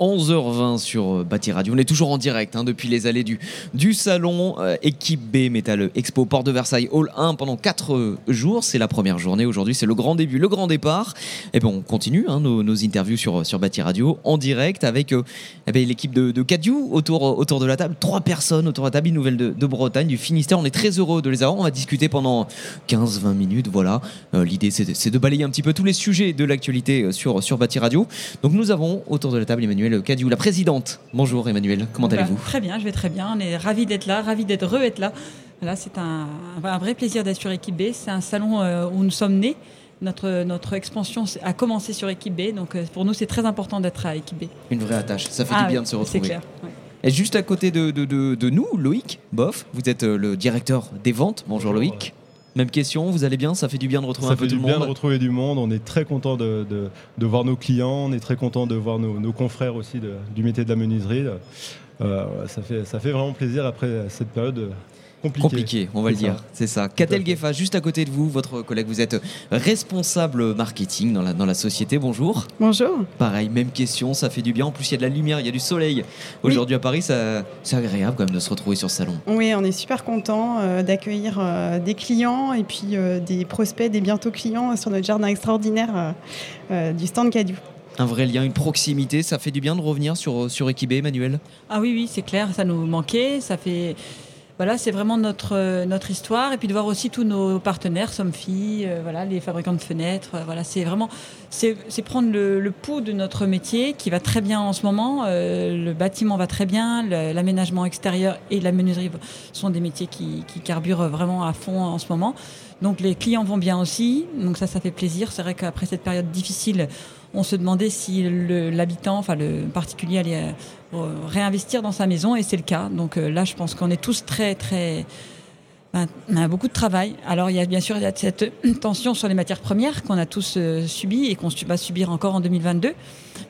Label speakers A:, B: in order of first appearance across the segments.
A: 11h20 sur euh, Bâti Radio. On est toujours en direct hein, depuis les allées du, du salon euh, Équipe B Metal Expo Port de Versailles Hall 1 pendant 4 euh, jours. C'est la première journée aujourd'hui, c'est le grand début, le grand départ. Et bien on continue hein, nos, interviews sur, sur Bâti Radio en direct avec eh ben, l'équipe de, de Cadieu autour, autour de la table. Trois personnes autour de la table, une nouvelle de, de, Bretagne, du Finistère. On est très heureux de les avoir. On va discuter pendant 15-20 minutes. Voilà. L'idée c'est de balayer un petit peu tous les sujets de l'actualité sur, sur Bâti Radio. Donc nous avons autour de la table Emmanuel Cadieu, la présidente. Bonjour Emmanuel, comment bah, allez-vous?
B: Très bien, je vais très bien. On est ravis d'être là, ravis d'être re être là. Là, c'est un, un, vrai plaisir d'être sur Équipe B. C'est un salon euh, où nous sommes nés. Notre, notre expansion a commencé sur Équipe B, donc euh, pour nous, c'est très important d'être à Équipe B.
A: Une vraie attache, ça fait ah, du bien de se retrouver.
B: C'est clair. Ouais.
A: Et juste à côté de, de, de, de, nous, Loïc Boff, vous êtes euh, le directeur des ventes. Bonjour Loïc. Même question, vous allez bien Ça fait du bien de retrouver
C: ça
A: un peu le
C: monde Ça fait du bien de retrouver du monde. On est très content de, de, de, voir nos clients, on est très content de voir nos, nos confrères aussi du métier de la menuiserie. Euh, ça, fait, ça fait vraiment plaisir après cette période Compliqué.
A: compliqué. on va le dire. C'est ça. Catel Gueffa, juste à côté de vous, votre collègue, vous êtes responsable marketing dans la, dans la société. Bonjour.
D: Bonjour.
A: Pareil, même question, ça fait du bien. En plus, il y a de la lumière, il y a du soleil. Aujourd'hui oui. à Paris, c'est agréable quand même de se retrouver sur ce salon.
D: Oui, on est super content euh, d'accueillir euh, des clients et puis euh, des prospects, des bientôt clients sur notre jardin extraordinaire euh, du stand Cadieu
A: un vrai lien, une proximité. Ça fait du bien de revenir sur, sur Equibé, Emmanuel?
B: Ah oui, oui, c'est clair, ça nous manquait. Ça fait voilà, c'est vraiment notre, euh, notre histoire. Et puis de voir aussi tous nos partenaires, Somfy, euh, voilà, les fabricants de fenêtres. Euh, voilà, c'est vraiment c'est, prendre le, le, pouls de notre métier qui va très bien en ce moment. Euh, le bâtiment va très bien, l'aménagement extérieur et la menuiserie sont des métiers qui, qui carburent vraiment à fond en ce moment. Donc les clients vont bien aussi. Donc ça, ça fait plaisir. C'est vrai qu'après cette période difficile, on se demandait si l'habitant, enfin le particulier, allait euh, réinvestir dans sa maison, et c'est le cas. Donc euh, là, je pense qu'on est tous très, très on a beaucoup de travail. Alors il y a bien sûr cette tension sur les matières premières qu'on a tous euh, subi et qu'on va subir encore en 2022.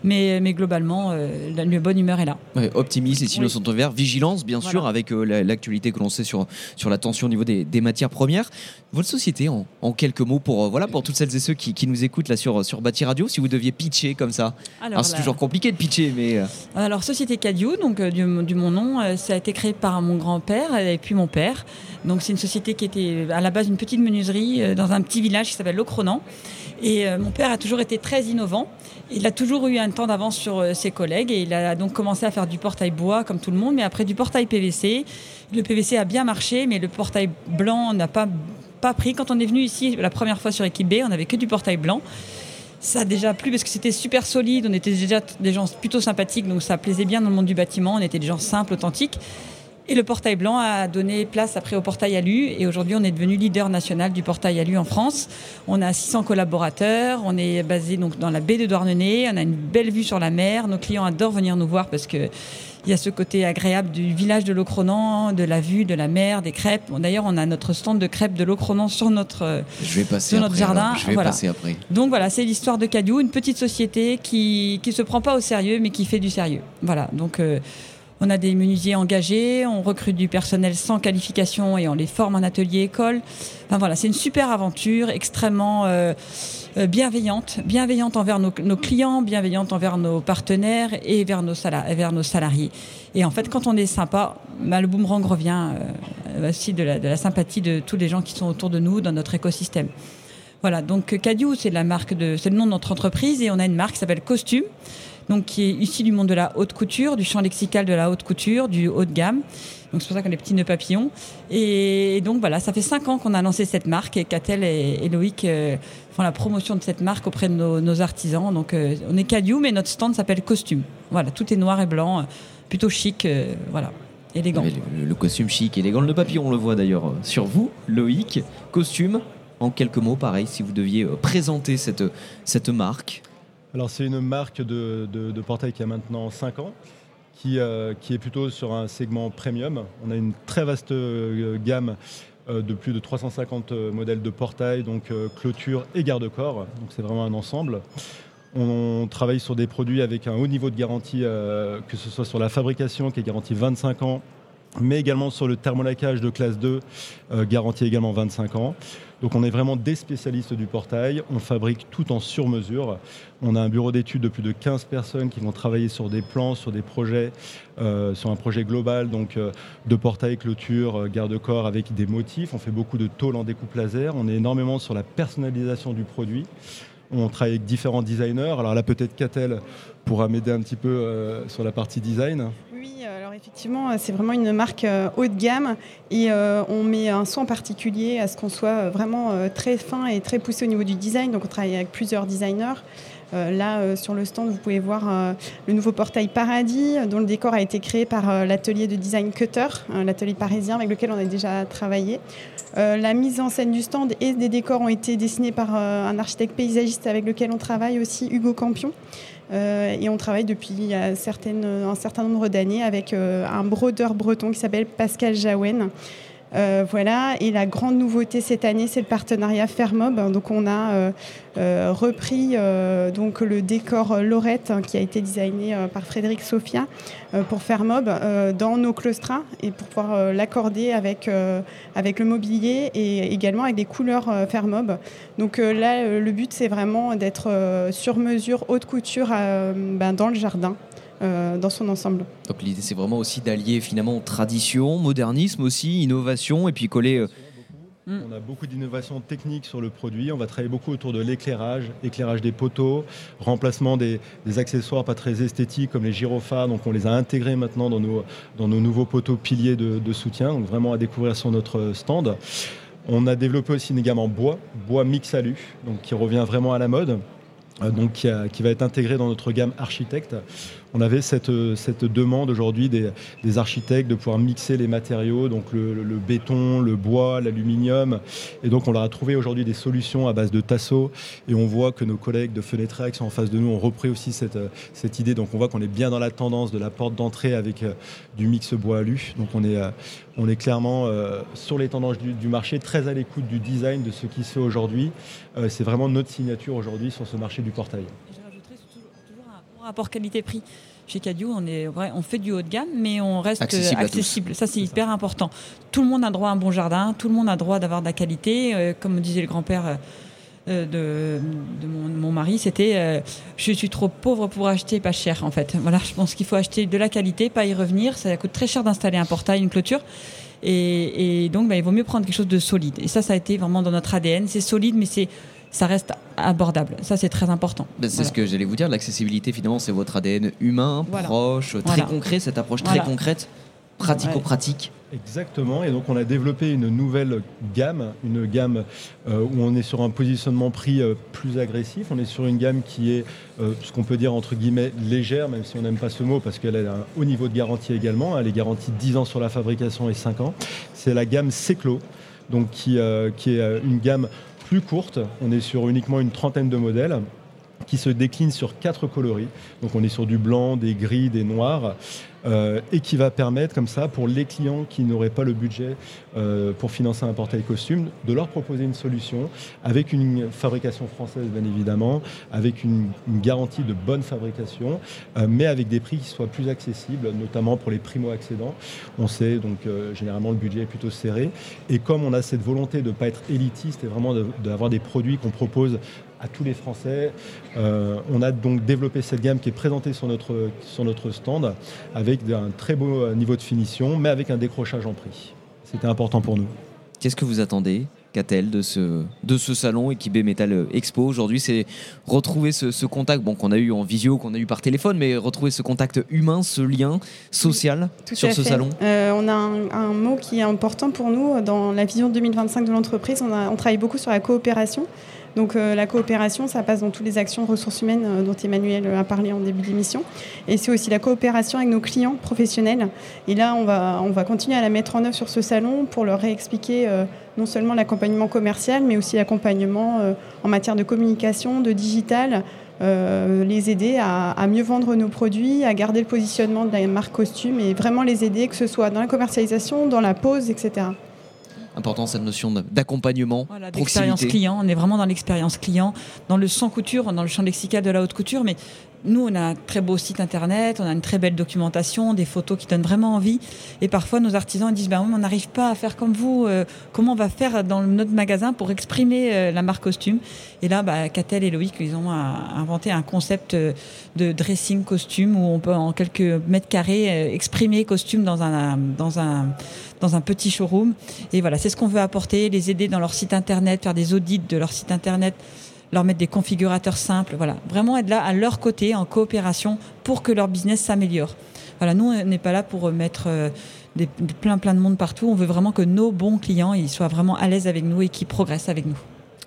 B: Mais, mais globalement, euh, la, la, bonne humeur est là.
A: Ouais, optimisme et sinon oui. sont ouverts. Vigilance, bien voilà. sûr, avec euh, l'actualité que l'on sait sur, sur la tension au niveau des, des matières premières. Votre société, en, en quelques mots, pour, euh, voilà, pour toutes celles et ceux qui, qui nous écoutent là sur, sur Bâti Radio, si vous deviez pitcher comme ça. Alors, Alors c'est toujours compliqué de pitcher, mais.
B: Alors, Société Cadieu, donc du, du, mon nom, ça a été créé par mon grand-père et puis mon père. Donc, c'est une société qui était à la base une petite menuiserie euh, dans un petit village qui s'appelle Locronan. Et euh, mon père a toujours été très innovant. Il a toujours eu un temps d'avance sur euh, ses collègues et il a donc commencé à faire du portail bois comme tout le monde, mais après du portail PVC. Le PVC a bien marché, mais le portail blanc n'a pas, pas pris. Quand on est venu ici la première fois sur Équipe B, on n'avait que du portail blanc. Ça a déjà plu parce que c'était super solide, on était déjà des gens plutôt sympathiques, donc ça plaisait bien dans le monde du bâtiment, on était des gens simples, authentiques. Et le portail blanc a donné place après au portail alu et aujourd'hui on est devenu leader national du portail alu en France. On a 600 collaborateurs, on est basé donc dans la baie de Douarnenez, on a une belle vue sur la mer, nos clients adorent venir nous voir parce que il y a ce côté agréable du village de Locronan, de la vue, de la mer, des crêpes. Bon, D'ailleurs, on a notre stand de crêpes de Locronan sur notre,
A: je vais passer
B: sur notre
A: après,
B: jardin.
A: Alors. Je vais
B: voilà.
A: passer après.
B: Donc voilà, c'est l'histoire de Cadieu, une petite société qui qui se prend pas au sérieux, mais qui fait du sérieux. Voilà, donc. Euh, on a des menuisiers engagés, on recrute du personnel sans qualification et on les forme en atelier école. Enfin voilà, c'est une super aventure, extrêmement euh, bienveillante, bienveillante envers nos, clients, bienveillante envers nos partenaires et vers nos, salariés. Et en fait, quand on est sympa, bah, le boomerang revient euh, aussi de la, sympathie de tous les gens qui sont autour de nous dans notre écosystème. Voilà, donc Cadieu, c'est la marque de, c'est le nom de notre entreprise et on a une marque qui s'appelle Costume donc qui est issu du monde de la haute couture, du champ lexical de la haute couture, du haut de gamme. Donc c'est pour ça qu'on a les petits nœuds papillons. Et, donc voilà, ça fait cinq ans qu'on a lancé cette marque et Catel et, Loïc euh, font la promotion de cette marque auprès de nos, artisans. Donc euh, on est Cadieu, mais notre stand s'appelle Costume. Voilà, tout est noir et blanc, plutôt chic, euh, voilà. Élégant.
A: Le, le, costume chic, élégant. Le papillon, on le voit d'ailleurs sur vous, Loïc. Costume, en quelques mots, pareil, si vous deviez présenter cette, cette marque.
C: Alors c'est une marque de, de, portail qui a maintenant 5 ans, qui, euh, qui, est plutôt sur un segment premium. On a une très vaste euh, gamme euh, de plus de 350 modèles de portail, donc clôture et garde-corps. Donc c'est vraiment un ensemble. On, travaille sur des produits avec un haut niveau de garantie, que ce soit sur la fabrication qui est garantie 25 ans, mais également sur le thermolacage de classe 2, euh, garanti également 25 ans. Donc on est vraiment des spécialistes du portail, on fabrique tout en sur-mesure. On a un bureau d'études de plus de 15 personnes qui vont travailler sur des plans, sur des projets, euh, sur un projet global donc euh, de portail, clôture, garde-corps avec des motifs. On fait beaucoup de tôles en découpe laser, on est énormément sur la personnalisation du produit. On travaille avec différents designers. Alors là, peut-être Catel pourra m'aider un petit peu sur la partie design.
D: Oui, alors effectivement, c'est vraiment une marque euh, haut de gamme et euh, on met un soin particulier à ce qu'on soit euh, vraiment très fin et très poussé au niveau du design. Donc on travaille avec plusieurs designers. là, sur le stand, vous pouvez voir le nouveau portail Paradis, dont le décor a été créé par l'atelier de design Cutter, l'atelier parisien avec lequel on a déjà travaillé. la mise en scène du stand et des décors ont été dessinés par un architecte paysagiste avec lequel on travaille aussi, Hugo Campion. Euh, et on travaille depuis un certain nombre d'années avec euh, un brodeur breton qui s'appelle Pascal Jaouen. Euh, voilà. Et la grande nouveauté cette année, c'est le partenariat Fermob. Donc, on a euh, euh, repris donc le décor Lorette hein, qui a été designé par Frédéric Sofia pour Fermob dans nos claustras et pour pouvoir l'accorder avec, avec le mobilier et également avec des couleurs Fermob. Donc là, le but, c'est vraiment d'être sur mesure, haute couture ben, dans le jardin. Euh, dans son ensemble.
A: Donc l'idée c'est vraiment aussi d'allier finalement tradition, modernisme aussi, innovation et puis coller... Euh,
C: on a beaucoup d'innovations techniques sur le produit. On va travailler beaucoup autour de l'éclairage, éclairage des poteaux, remplacement des, accessoires pas très esthétiques comme les gyrophares. Donc on les a intégrés maintenant dans nos, dans nos nouveaux poteaux piliers de, soutien. Donc vraiment à découvrir sur notre stand. On a développé aussi une gamme en bois, bois mix alu, donc qui revient vraiment à la mode. Euh, donc qui, qui, va être intégré dans notre gamme architecte on avait cette, cette demande aujourd'hui des, architectes de pouvoir mixer les matériaux, donc le, béton, le bois, l'aluminium. Et donc on leur a trouvé aujourd'hui des solutions à base de tasseaux. Et on voit que nos collègues de Fenetrex en face de nous ont repris aussi cette, cette idée. Donc on voit qu'on est bien dans la tendance de la porte d'entrée avec euh, du mix bois alu. Donc on est, euh, on est clairement euh, sur les tendances du, marché, très à l'écoute du design de ce qui se fait aujourd'hui. C'est vraiment notre signature aujourd'hui sur ce marché du portail
B: rapport qualité-prix. Chez Cadio, on, est, on fait du haut de gamme, mais on reste accessible. Ça, c'est hyper important. Tout le monde a droit à un bon jardin, tout le monde a droit d'avoir de la qualité. Euh, comme disait le grand-père euh, de, mon, mari, c'était euh, je suis trop pauvre pour acheter pas cher, en fait. Voilà, je pense qu'il faut acheter de la qualité, pas y revenir. Ça coûte très cher d'installer un portail, une clôture. Et, donc, bah, il vaut mieux prendre quelque chose de solide. Et ça, ça a été vraiment dans notre ADN. C'est solide, mais c'est ça reste abordable. Ça, c'est très important.
A: Ben, c'est ce que j'allais vous dire. L'accessibilité, finalement, c'est votre ADN humain, proche, très concret, cette approche très concrète, pratico-pratique.
C: Exactement, et donc on a développé une nouvelle gamme, une gamme euh, où on est sur un positionnement prix euh, plus agressif. On est sur une gamme qui est euh, ce qu'on peut dire entre guillemets légère, même si on n'aime pas ce mot parce qu'elle a un haut niveau de garantie également. Elle est garantie 10 ans sur la fabrication et 5 ans. C'est la gamme Seclo, donc qui, qui est une gamme plus courte. On est sur uniquement une trentaine de modèles qui se déclinent sur quatre coloris. Donc on est sur du blanc, des gris, des noirs. Euh, et qui va permettre comme ça pour les clients qui n'auraient pas le budget euh, pour financer un portail costume de leur proposer une solution avec une fabrication française bien évidemment, avec une, garantie de bonne fabrication, euh, mais avec des prix qui soient plus accessibles, notamment pour les primo-accédants. On sait donc généralement le budget est plutôt serré et comme on a cette volonté de ne pas être élitiste et vraiment d'avoir des produits qu'on propose à tous les Français. on a donc développé cette gamme qui est présentée sur notre, sur notre stand avec un très beau euh, niveau de finition, mais avec un décrochage en prix. C'était important pour nous.
A: Qu'est-ce que vous attendez Qu'a-t-elle de ce, de ce salon Equibé Metal Expo aujourd'hui C'est retrouver ce, contact bon, qu'on a eu en visio, qu'on a eu par téléphone, mais retrouver ce contact humain, ce lien social sur ce salon
D: euh, On a un, mot qui est important pour nous dans la vision 2025 de l'entreprise. On, on travaille beaucoup sur la coopération. Donc euh, la coopération, ça passe dans toutes les actions ressources humaines euh, dont Emmanuel a parlé en début d'émission. Et c'est aussi la coopération avec nos clients professionnels. Et là, on va, on va continuer à la mettre en œuvre sur ce salon pour leur réexpliquer euh, non seulement l'accompagnement commercial, mais aussi l'accompagnement en matière de communication, de digital, les aider à, à, mieux vendre nos produits, à garder le positionnement de la marque costume et vraiment les aider, que ce soit dans la commercialisation, dans la pose, etc
A: important cette notion d'accompagnement,
B: voilà, d'expérience client. On est vraiment dans l'expérience client, dans le sans couture, dans le champ lexical de la haute couture, mais nous, on a un très beau site internet, on a une très belle documentation, des photos qui donnent vraiment envie. Et parfois, nos artisans disent ben, on n'arrive pas à faire comme vous. Euh, comment on va faire dans notre magasin pour exprimer euh, la marque costume? Et là, bah, Catel et Loïc, ils ont inventé un concept euh, de dressing costume où on peut, en quelques mètres carrés, exprimer costume dans un, dans un, dans un petit showroom. Et voilà, c'est ce qu'on veut apporter, les aider dans leur site internet, faire des audits de leur site internet leur mettre des configurateurs simples, voilà, vraiment être là à leur côté en coopération pour que leur business s'améliore. Voilà, nous on n'est pas là pour mettre euh, des, plein plein de monde partout. On veut vraiment que nos bons clients ils soient vraiment à l'aise avec nous et qu'ils progressent avec nous.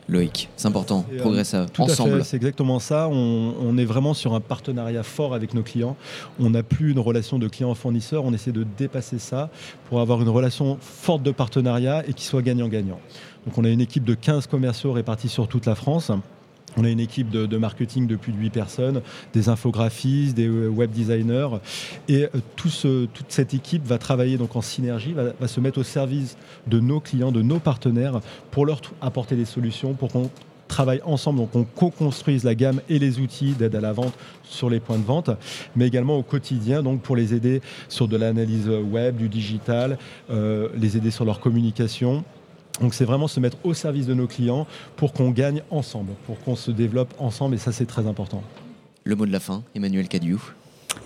A: Loïc, c'est important,
C: euh,
A: progresser ensemble.
C: C'est exactement ça. On, est vraiment sur un partenariat fort avec nos clients. On n'a plus une relation de client-fournisseur. On essaie de dépasser ça pour avoir une relation forte de partenariat et qui soit gagnant-gagnant. Donc on a une équipe de 15 commerciaux répartis sur toute la France. On a une équipe de, marketing de plus de 8 personnes, des infographistes, des euh, web designers. Et euh, toute cette équipe va travailler donc en synergie, va, se mettre au service de nos clients, de nos partenaires, pour leur apporter des solutions, pour qu'on travaille ensemble, donc on co-construise la gamme et les outils d'aide à la vente sur les points de vente, mais également au quotidien, donc pour les aider sur de l'analyse web, du digital, euh, les aider sur leur communication donc c'est vraiment se mettre au service de nos clients pour qu'on gagne ensemble, pour qu'on se développe ensemble et ça c'est très important.
A: Le mot de la fin, Emmanuel Cadiou.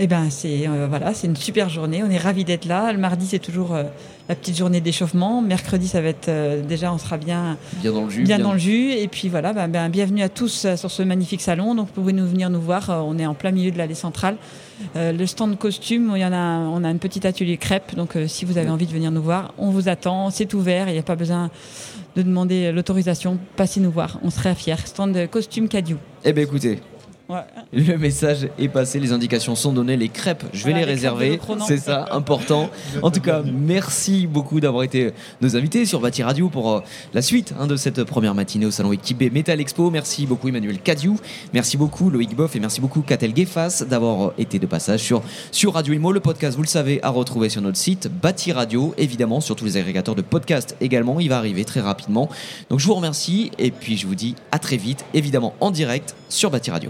B: Eh ben c'est euh, voilà, c'est une super journée. On est ravis d'être là. Le mardi c'est toujours euh, la petite journée d'échauffement. Mercredi ça va être euh, déjà on sera bien
A: bien dans le jus.
B: Bien, dans le jus. Et puis voilà, ben, ben bienvenue à tous sur ce magnifique salon. Donc vous pouvez nous venir nous voir. on est en plein milieu de l'allée centrale. le stand costume, il y en a, on a un petit atelier crêpe. Donc si vous avez envie de venir nous voir, on vous attend. C'est ouvert. Il n'y a pas besoin de demander l'autorisation. Passez nous voir. On serait fiers. Stand costume Cadieu.
A: Eh bien écoutez, le message est passé, les indications sont données, les crêpes, je vais les, réserver, c'est ça, important. En tout cas, merci beaucoup d'avoir été nos invités sur Bâti Radio pour euh, la suite hein, de cette première matinée au salon Équipé Metal Expo. Merci beaucoup Emmanuel Cadiou, merci beaucoup Loïc Boff et merci beaucoup Catel Guefas d'avoir euh, été de passage sur, sur Radio Imo. Le podcast, vous le savez, à retrouver sur notre site Bâti Radio, évidemment, sur tous les agrégateurs de podcasts également. Il va arriver très rapidement. Donc je vous remercie et puis je vous dis à très vite, évidemment en direct sur Bâti Radio.